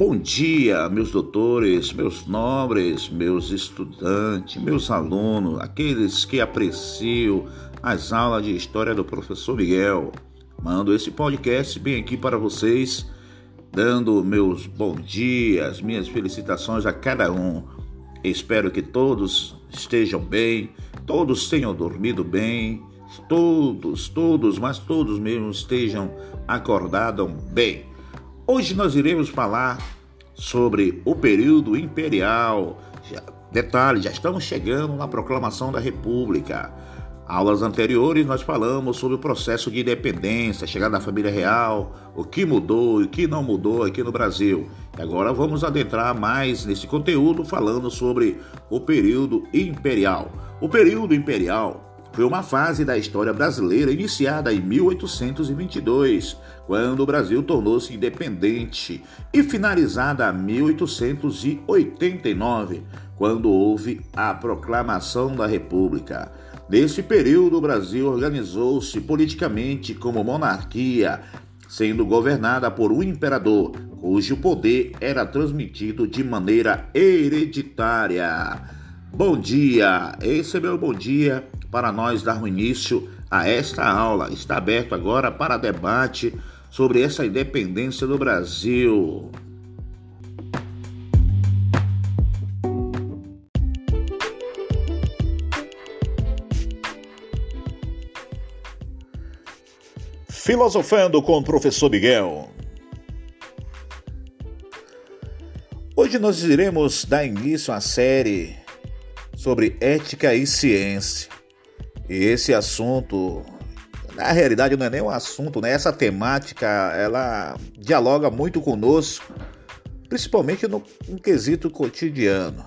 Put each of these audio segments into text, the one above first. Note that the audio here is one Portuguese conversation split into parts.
Bom dia, meus doutores, meus nobres, meus estudantes, meus alunos, aqueles que apreciam as aulas de história do professor Miguel. Mando esse podcast bem aqui para vocês, dando meus bons dias, minhas felicitações a cada um. Espero que todos estejam bem, todos tenham dormido bem, todos, todos, mas todos mesmo estejam acordados bem. Hoje nós iremos falar sobre o período imperial. detalhe, já estamos chegando na proclamação da República. Aulas anteriores nós falamos sobre o processo de independência, chegada da família real, o que mudou e o que não mudou aqui no Brasil. E agora vamos adentrar mais nesse conteúdo falando sobre o período imperial. O período imperial foi uma fase da história brasileira iniciada em 1822, quando o Brasil tornou-se independente, e finalizada em 1889, quando houve a proclamação da República. Nesse período, o Brasil organizou-se politicamente como monarquia, sendo governada por um imperador, cujo poder era transmitido de maneira hereditária. Bom dia, esse é meu bom dia para nós darmos início a esta aula. Está aberto agora para debate sobre essa independência do Brasil. Filosofando com o professor Miguel. Hoje nós iremos dar início à série sobre ética e ciência. E esse assunto, na realidade, não é nem um assunto, né? Essa temática, ela dialoga muito conosco, principalmente no, no quesito cotidiano.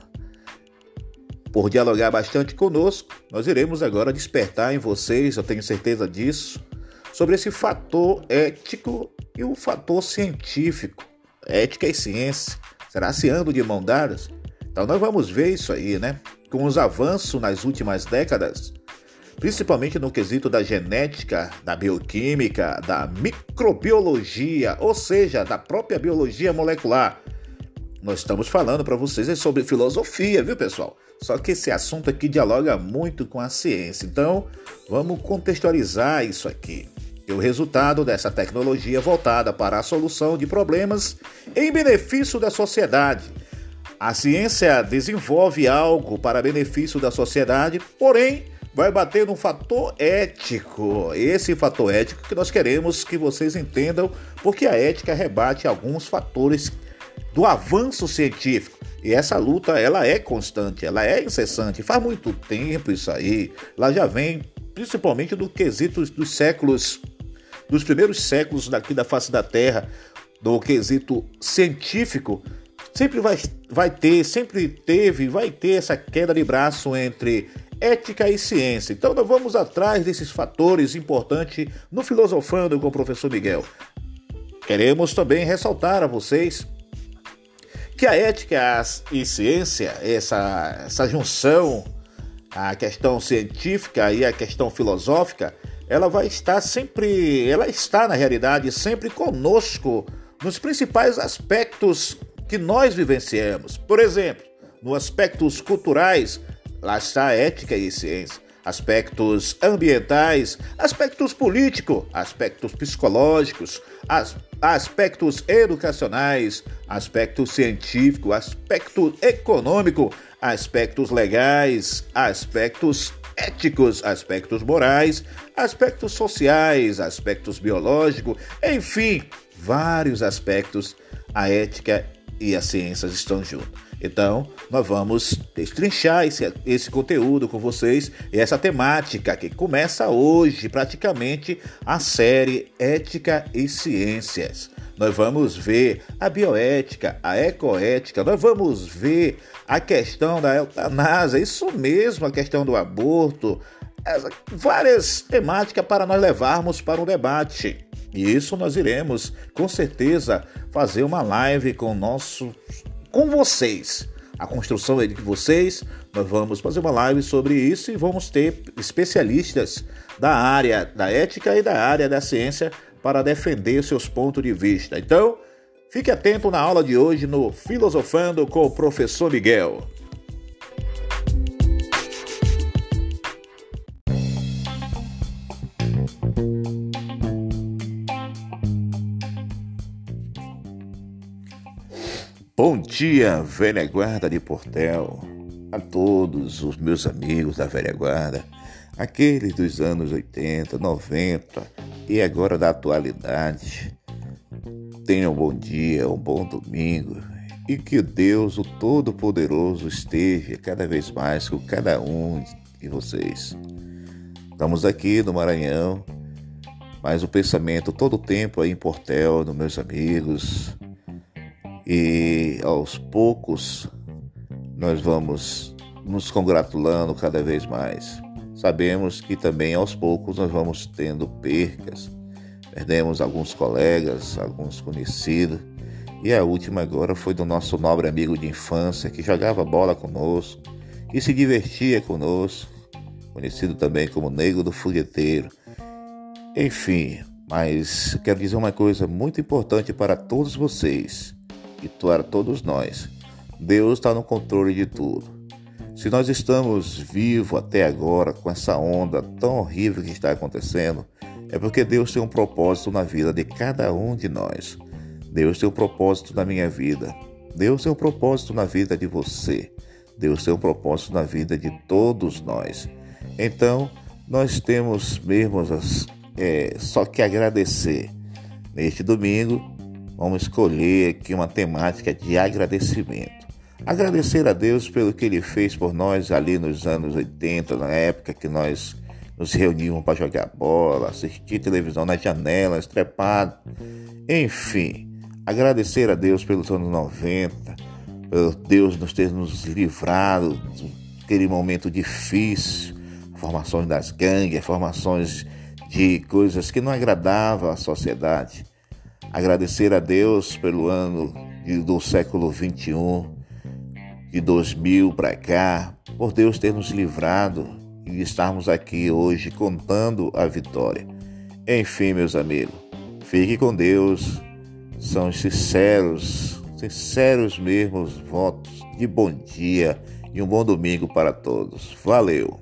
Por dialogar bastante conosco, nós iremos agora despertar em vocês, eu tenho certeza disso, sobre esse fator ético e o fator científico. Ética e ciência. Será se andam de mão dadas? Então nós vamos ver isso aí, né? Com os avanços nas últimas décadas, principalmente no quesito da genética, da bioquímica, da microbiologia, ou seja, da própria biologia molecular. Nós estamos falando para vocês sobre filosofia, viu, pessoal? Só que esse assunto aqui dialoga muito com a ciência. Então, vamos contextualizar isso aqui. E o resultado dessa tecnologia voltada para a solução de problemas em benefício da sociedade. A ciência desenvolve algo para benefício da sociedade, porém vai bater num fator ético. Esse fator ético que nós queremos que vocês entendam, porque a ética rebate alguns fatores do avanço científico. E essa luta, ela é constante, ela é incessante. Faz muito tempo isso aí. Ela já vem principalmente do quesito dos séculos, dos primeiros séculos daqui da face da Terra, do quesito científico. Sempre vai, vai ter, sempre teve, vai ter essa queda de braço entre ética e ciência. Então nós vamos atrás desses fatores importantes no Filosofando com o professor Miguel. Queremos também ressaltar a vocês que a ética e ciência, essa, essa junção, a questão científica e a questão filosófica, ela vai estar sempre, ela está na realidade sempre conosco nos principais aspectos que nós vivenciamos. Por exemplo, nos aspectos culturais, Lá está a ética e ciência, aspectos ambientais, aspectos políticos, aspectos psicológicos, as, aspectos educacionais, aspecto científico, aspecto econômico, aspectos legais, aspectos éticos, aspectos morais, aspectos sociais, aspectos biológicos, enfim, vários aspectos. A ética e as ciências estão juntos. Então, nós vamos destrinchar esse, esse conteúdo com vocês e essa temática que começa hoje, praticamente, a série Ética e Ciências. Nós vamos ver a bioética, a ecoética, nós vamos ver a questão da eutanásia, isso mesmo, a questão do aborto, várias temáticas para nós levarmos para o debate. E isso nós iremos, com certeza, fazer uma live com nosso com vocês. A construção é de vocês. Nós vamos fazer uma live sobre isso e vamos ter especialistas da área da ética e da área da ciência para defender seus pontos de vista. Então, Fique atento na aula de hoje no Filosofando com o professor Miguel. Bom dia, velha guarda de Portel, a todos os meus amigos da velha guarda, aqueles dos anos 80, 90 e agora da atualidade. Tenham um bom dia, um bom domingo e que Deus, o Todo-Poderoso, esteja cada vez mais com cada um de vocês. Estamos aqui no Maranhão, mas o pensamento todo o tempo aí em Portel, meus amigos, e aos poucos nós vamos nos congratulando cada vez mais. Sabemos que também aos poucos nós vamos tendo percas. Perdemos alguns colegas, alguns conhecidos. E a última agora foi do nosso nobre amigo de infância que jogava bola conosco, que se divertia conosco, conhecido também como Negro do Fogueteiro. Enfim, mas quero dizer uma coisa muito importante para todos vocês e para todos nós. Deus está no controle de tudo. Se nós estamos vivos até agora com essa onda tão horrível que está acontecendo, é porque Deus tem um propósito na vida de cada um de nós. Deus tem um propósito na minha vida. Deus tem um propósito na vida de você. Deus tem um propósito na vida de todos nós. Então, nós temos mesmo é, só que agradecer. Neste domingo, vamos escolher aqui uma temática de agradecimento. Agradecer a Deus pelo que Ele fez por nós ali nos anos 80, na época que nós nos reuníamos para jogar bola, assistir televisão nas janelas, trepado, enfim. Agradecer a Deus pelos anos 90, pelo Deus nos ter nos livrado daquele momento difícil, formações das gangues, formações de coisas que não agradavam à sociedade agradecer a Deus pelo ano do século 21, de 2000 para cá, por Deus ter nos livrado e estarmos aqui hoje contando a vitória. Enfim, meus amigos, fique com Deus, são sinceros, sinceros mesmo os votos de bom dia e um bom domingo para todos. Valeu!